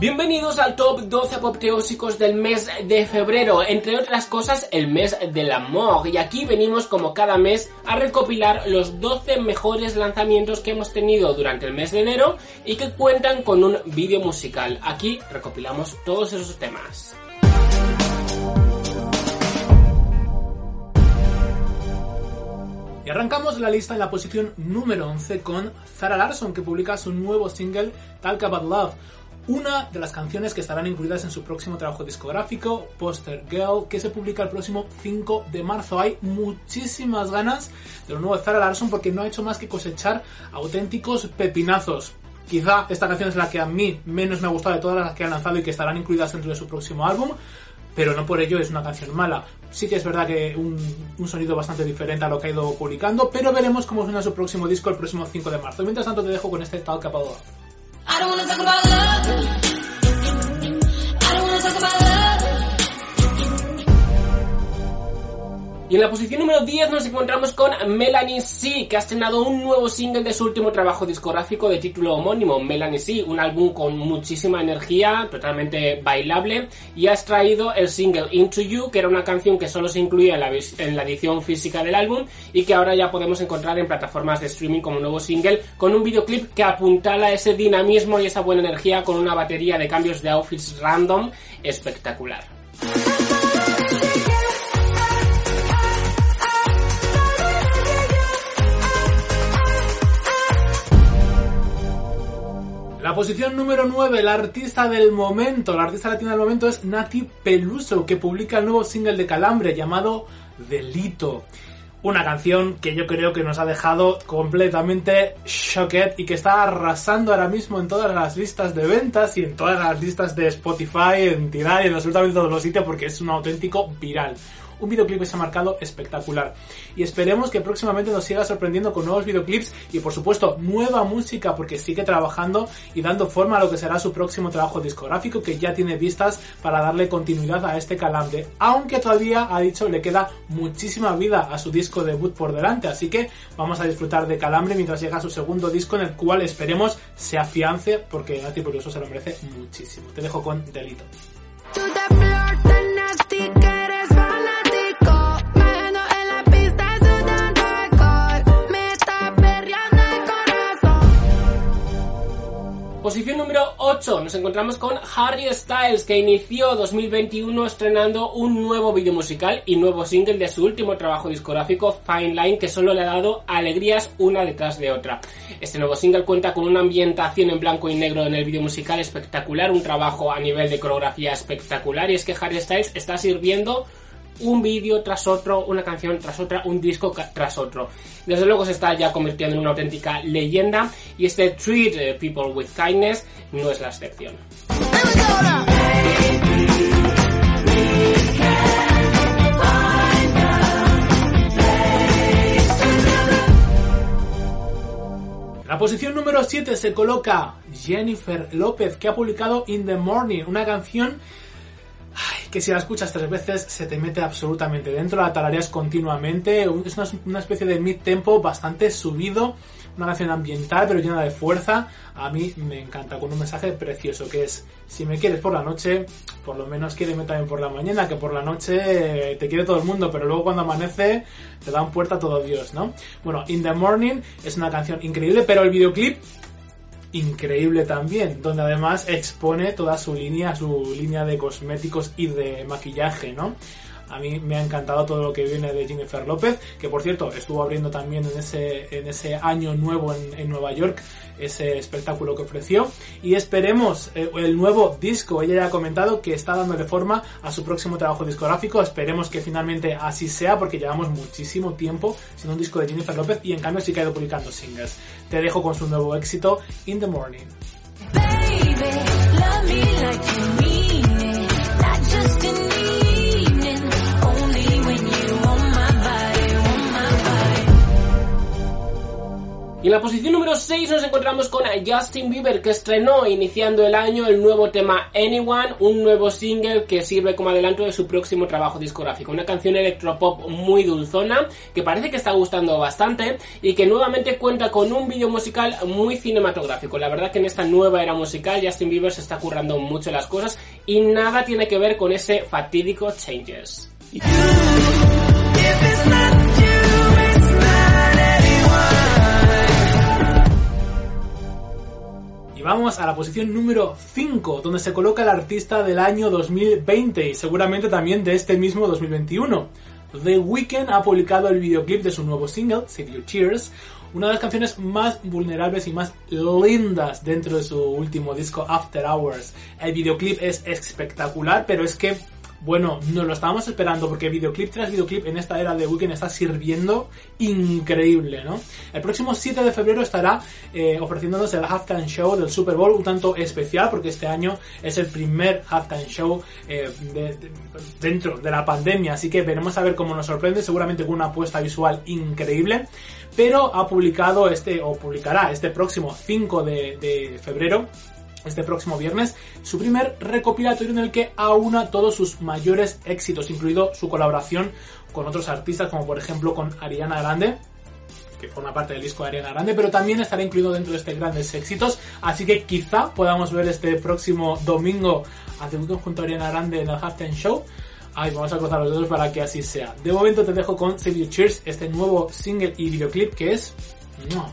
Bienvenidos al top 12 apoteósicos del mes de febrero, entre otras cosas el mes del amor. Y aquí venimos como cada mes a recopilar los 12 mejores lanzamientos que hemos tenido durante el mes de enero y que cuentan con un vídeo musical. Aquí recopilamos todos esos temas. Y arrancamos la lista en la posición número 11 con Zara Larson que publica su nuevo single Talk About Love una de las canciones que estarán incluidas en su próximo trabajo discográfico, Poster Girl, que se publica el próximo 5 de marzo. Hay muchísimas ganas de lo nuevo de Zara Larson porque no ha hecho más que cosechar auténticos pepinazos. Quizá esta canción es la que a mí menos me ha gustado de todas las que han lanzado y que estarán incluidas dentro de su próximo álbum, pero no por ello es una canción mala. Sí que es verdad que un, sonido bastante diferente a lo que ha ido publicando, pero veremos cómo suena su próximo disco el próximo 5 de marzo. Mientras tanto te dejo con este About Love. I don't wanna talk about love. I don't wanna talk about Y en la posición número 10 nos encontramos con Melanie C, que ha estrenado un nuevo single de su último trabajo discográfico de título homónimo, Melanie C, un álbum con muchísima energía, totalmente bailable, y ha extraído el single Into You, que era una canción que solo se incluía en la, edición física del álbum y que ahora ya podemos encontrar en plataformas de streaming como nuevo single, con un videoclip que apuntala ese dinamismo y esa buena energía con una batería de cambios de outfits random espectacular. La posición número 9, la artista del momento, la artista latina del momento es Nati Peluso, que publica el nuevo single de Calambre llamado Delito. Una canción que yo creo que nos ha dejado completamente shocked y que está arrasando ahora mismo en todas las listas de ventas y en todas las listas de Spotify, en Tidal y en absolutamente todos los sitios porque es un auténtico viral un videoclip que se ha marcado espectacular. Y esperemos que próximamente nos siga sorprendiendo con nuevos videoclips y por supuesto nueva música porque sigue trabajando y dando forma a lo que será su próximo trabajo discográfico que ya tiene vistas para darle continuidad a este calambre. Aunque todavía, ha dicho, le queda muchísima vida a su disco debut por delante, así que vamos a disfrutar de calambre mientras llega su segundo disco en el cual esperemos se afiance porque a ti por eso se lo merece muchísimo. Te dejo con delito. nos encontramos con Harry Styles, que inició 2021 estrenando un nuevo video musical y nuevo single de su último trabajo discográfico, Fine Line, que solo le ha dado alegrías una detrás de otra. Este nuevo single cuenta con una ambientación en blanco y negro en el video musical espectacular, un trabajo a nivel de coreografía espectacular, y es que Harry Styles está sirviendo un vídeo tras otro, una canción tras otra, un disco tras otro. Desde luego se está ya convirtiendo en una auténtica leyenda y este Treat People with Kindness no es la excepción. La posición número 7 se coloca Jennifer López, que ha publicado In the Morning, una canción que si la escuchas tres veces se te mete absolutamente dentro, la tarareas continuamente, es una, una especie de mid-tempo bastante subido, una canción ambiental pero llena de fuerza, a mí me encanta, con un mensaje precioso que es, si me quieres por la noche, por lo menos quiéreme también por la mañana, que por la noche te quiere todo el mundo, pero luego cuando amanece te dan puerta a todo Dios, ¿no? Bueno, In the Morning es una canción increíble, pero el videoclip increíble también, donde además expone toda su línea, su línea de cosméticos y de maquillaje, ¿no? A mí me ha encantado todo lo que viene de Jennifer López, que por cierto estuvo abriendo también en ese, en ese año nuevo en, Nueva York ese espectáculo que ofreció. Y esperemos eh, el nuevo disco. Ella ya ha comentado que está dándole forma a su próximo trabajo discográfico. Esperemos que finalmente así sea, porque llevamos muchísimo tiempo sin un disco de Jennifer López y en cambio sí que ha ido publicando singles. Te dejo con su nuevo éxito, In the Morning. En la posición número 6 nos encontramos con Justin Bieber que estrenó iniciando el año el nuevo tema Anyone, un nuevo single que sirve como adelanto de su próximo trabajo discográfico. Una canción electropop muy dulzona que parece que está gustando bastante y que nuevamente cuenta con un vídeo musical muy cinematográfico. La verdad que en esta nueva era musical Justin Bieber se está currando mucho las cosas y nada tiene que ver con ese fatídico Changes. Y vamos a la posición número 5, donde se coloca el artista del año 2020 y seguramente también de este mismo 2021. The Weeknd ha publicado el videoclip de su nuevo single, Save Your Tears, una de las canciones más vulnerables y más lindas dentro de su último disco After Hours. El videoclip es espectacular, pero es que bueno, nos lo estábamos esperando porque videoclip tras videoclip en esta era de Weekend está sirviendo increíble, ¿no? El próximo 7 de febrero estará eh, ofreciéndonos el halftime show del Super Bowl, un tanto especial porque este año es el primer halftime show eh, dentro de la pandemia, así que veremos a ver cómo nos sorprende, seguramente con una apuesta visual increíble, pero ha publicado este, o publicará este próximo 5 de febrero este próximo viernes su primer recopilatorio en el que aúna todos sus mayores éxitos, incluido su colaboración con otros artistas como por ejemplo con Ariana Grande, que forma parte del disco de Ariana Grande, pero también estará incluido dentro de este grandes éxitos, así que quizá podamos ver este próximo domingo a junto a Ariana Grande en el Halftime Show. Ay, vamos a cruzar los dedos para que así sea. De momento te dejo con Save You Cheers, este nuevo single y videoclip que es... No.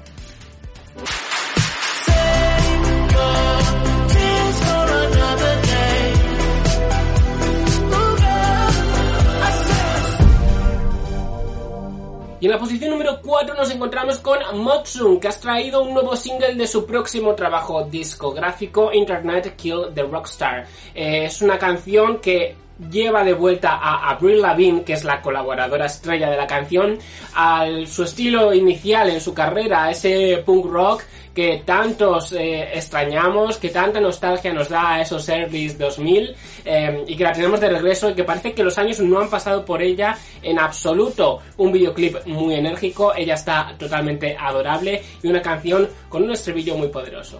Y en la posición número 4 nos encontramos con Motsung, que ha traído un nuevo single de su próximo trabajo discográfico, Internet Kill the Rockstar. Eh, es una canción que lleva de vuelta a Avril Lavigne, que es la colaboradora estrella de la canción, a su estilo inicial en su carrera, ese punk rock que tantos eh, extrañamos, que tanta nostalgia nos da a esos early 2000 eh, y que la tenemos de regreso y que parece que los años no han pasado por ella en absoluto. Un videoclip muy enérgico, ella está totalmente adorable y una canción con un estribillo muy poderoso.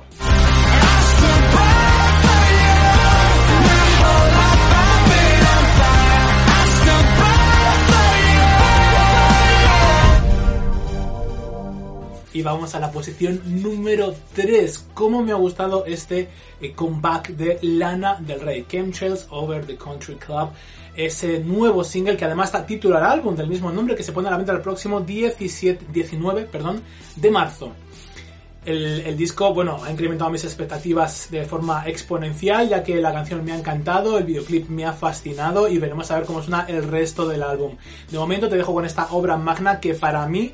Y vamos a la posición número 3. ¿Cómo me ha gustado este eh, comeback de Lana del Rey? Chemtrails Over the Country Club. Ese nuevo single que además está titular álbum del mismo nombre que se pone a la venta el próximo 17, 19 perdón, de marzo. El, el, disco, bueno, ha incrementado mis expectativas de forma exponencial, ya que la canción me ha encantado, el videoclip me ha fascinado y veremos a ver cómo suena el resto del álbum. De momento te dejo con esta obra magna que para mí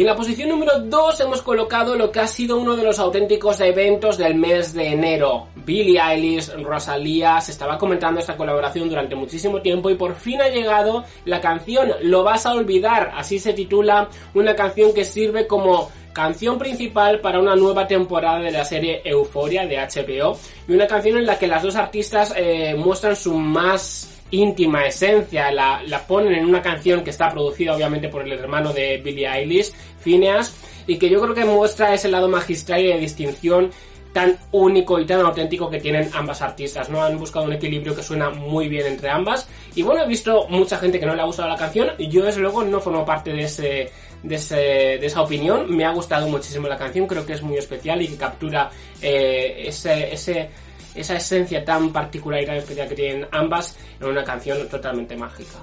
Y en la posición número 2 hemos colocado lo que ha sido uno de los auténticos eventos del mes de enero. Billie Eilish, Rosalía, se estaba comentando esta colaboración durante muchísimo tiempo y por fin ha llegado la canción Lo vas a olvidar, así se titula, una canción que sirve como canción principal para una nueva temporada de la serie Euforia de HBO y una canción en la que las dos artistas eh, muestran su más íntima esencia, la, la, ponen en una canción que está producida obviamente por el hermano de Billie Eilish, Phineas, y que yo creo que muestra ese lado magistral y de distinción tan único y tan auténtico que tienen ambas artistas, ¿no? Han buscado un equilibrio que suena muy bien entre ambas. Y bueno, he visto mucha gente que no le ha gustado la canción. Yo desde luego no formo parte de ese, de, ese, de esa opinión. Me ha gustado muchísimo la canción, creo que es muy especial y que captura eh, ese, ese esa esencia tan particular y tan especial que tienen ambas en una canción totalmente mágica.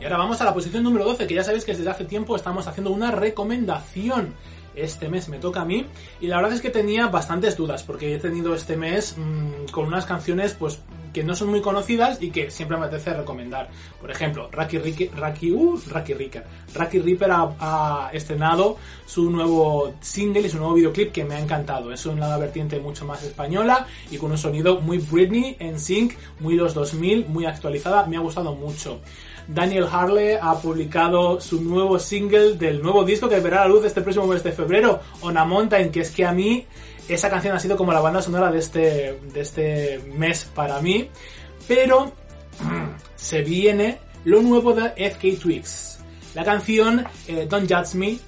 Y ahora vamos a la posición número 12, que ya sabéis que desde hace tiempo estamos haciendo una recomendación este mes me toca a mí y la verdad es que tenía bastantes dudas porque he tenido este mes mmm, con unas canciones pues que no son muy conocidas y que siempre me apetece recomendar. Por ejemplo, Raki, Riki, Raki, uh, Raki Ricker. Raki Ripper ha, ha, estrenado su nuevo single y su nuevo videoclip que me ha encantado. Es una vertiente mucho más española y con un sonido muy Britney en sync, muy los 2000, muy actualizada. Me ha gustado mucho. Daniel Harley ha publicado su nuevo single del nuevo disco que verá la luz este próximo mes de febrero, On a Mountain, que es que a mí esa canción ha sido como la banda sonora de este, de este mes para mí. Pero se viene lo nuevo de FK Twigs. La canción eh, Don't Judge Me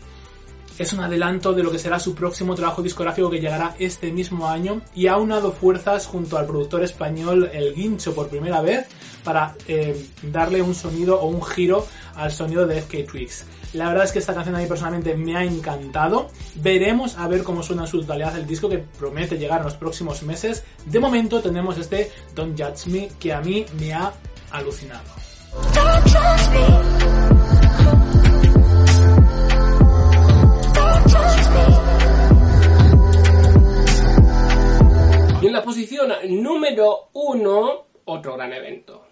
es un adelanto de lo que será su próximo trabajo discográfico que llegará este mismo año y ha unado fuerzas junto al productor español El Guincho por primera vez para eh, darle un sonido o un giro al sonido de FK Twigs. La verdad es que esta canción a mí personalmente me ha encantado. Veremos a ver cómo suena en su totalidad el disco que promete llegar en los próximos meses. De momento tenemos este Don't Judge Me que a mí me ha alucinado. Y en la posición número uno, otro gran evento.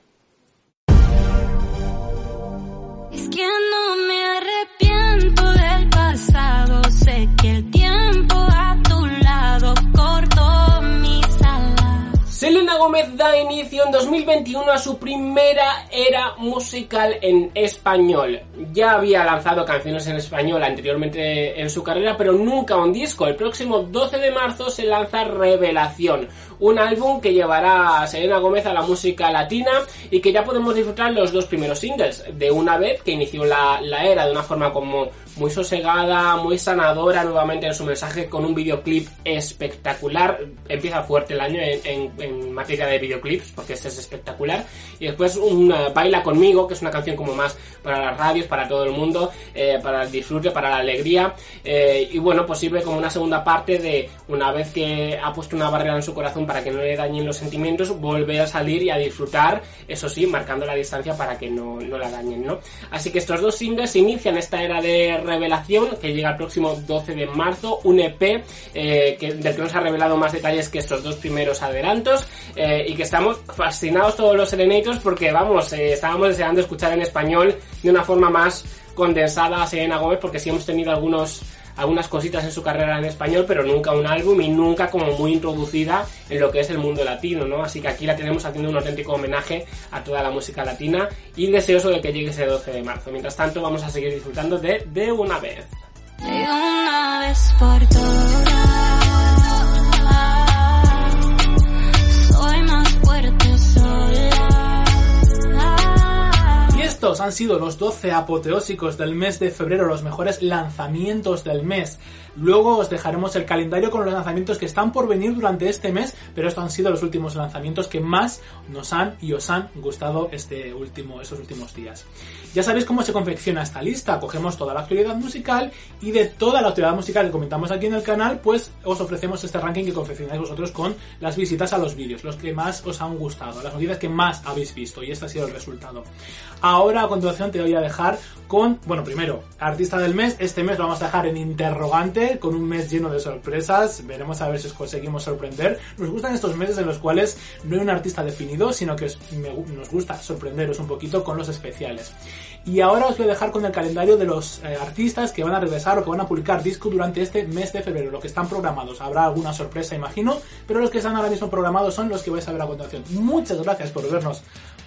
Gómez da inicio en 2021 a su primera era musical en español. Ya había lanzado canciones en español anteriormente en su carrera, pero nunca un disco. El próximo 12 de marzo se lanza Revelación, un álbum que llevará a Selena Gómez a la música latina y que ya podemos disfrutar los dos primeros singles. De una vez que inició la, la era de una forma como muy sosegada, muy sanadora nuevamente en su mensaje con un videoclip espectacular. Empieza fuerte el año en, en, en de videoclips porque este es espectacular. Y después un uh, Baila conmigo, que es una canción como más para las radios, para todo el mundo, eh, para el disfrute, para la alegría. Eh, y bueno, pues sirve como una segunda parte de una vez que ha puesto una barrera en su corazón para que no le dañen los sentimientos, volver a salir y a disfrutar, eso sí, marcando la distancia para que no, no la dañen, ¿no? Así que estos dos singles inician esta era de revelación que llega el próximo 12 de marzo, un EP eh, que, del que nos ha revelado más detalles que estos dos primeros adelantos eh, y que estamos fascinados todos los Serenators porque vamos, eh, estábamos deseando escuchar en español de una forma más condensada a Selena Gómez porque sí hemos tenido algunos algunas cositas en su carrera en español, pero nunca un álbum y nunca como muy introducida en lo que es el mundo latino, ¿no? Así que aquí la tenemos haciendo un auténtico homenaje a toda la música latina y deseoso de que llegue ese 12 de marzo. Mientras tanto, vamos a seguir disfrutando de De una vez. De una vez por todas, Han sido los 12 apoteósicos del mes de febrero, los mejores lanzamientos del mes. Luego os dejaremos el calendario con los lanzamientos que están por venir durante este mes, pero estos han sido los últimos lanzamientos que más nos han y os han gustado este último, estos últimos días. Ya sabéis cómo se confecciona esta lista. Cogemos toda la actualidad musical y de toda la actualidad musical que comentamos aquí en el canal, pues os ofrecemos este ranking que confeccionáis vosotros con las visitas a los vídeos, los que más os han gustado, las noticias que más habéis visto y este ha sido el resultado. Ahora a continuación te voy a dejar con, bueno, primero, artista del mes. Este mes lo vamos a dejar en interrogante, con un mes lleno de sorpresas. Veremos a ver si os conseguimos sorprender. Nos gustan estos meses en los cuales no hay un artista definido, sino que nos gusta sorprenderos un poquito con los especiales. Y ahora os voy a dejar con el calendario de los eh, artistas que van a regresar o que van a publicar disco durante este mes de febrero, lo que están programados. Habrá alguna sorpresa, imagino, pero los que están ahora mismo programados son los que vais a ver a continuación. Muchas gracias por vernos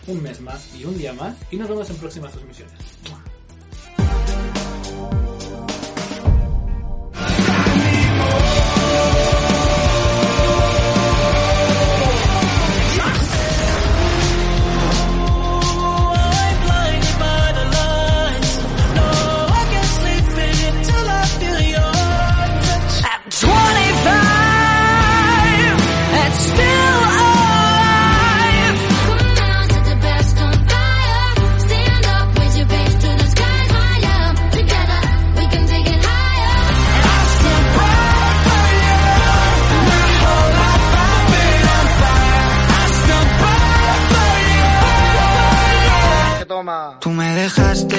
un mes más y un día más y nos vemos en próximas transmisiones. Tú me dejaste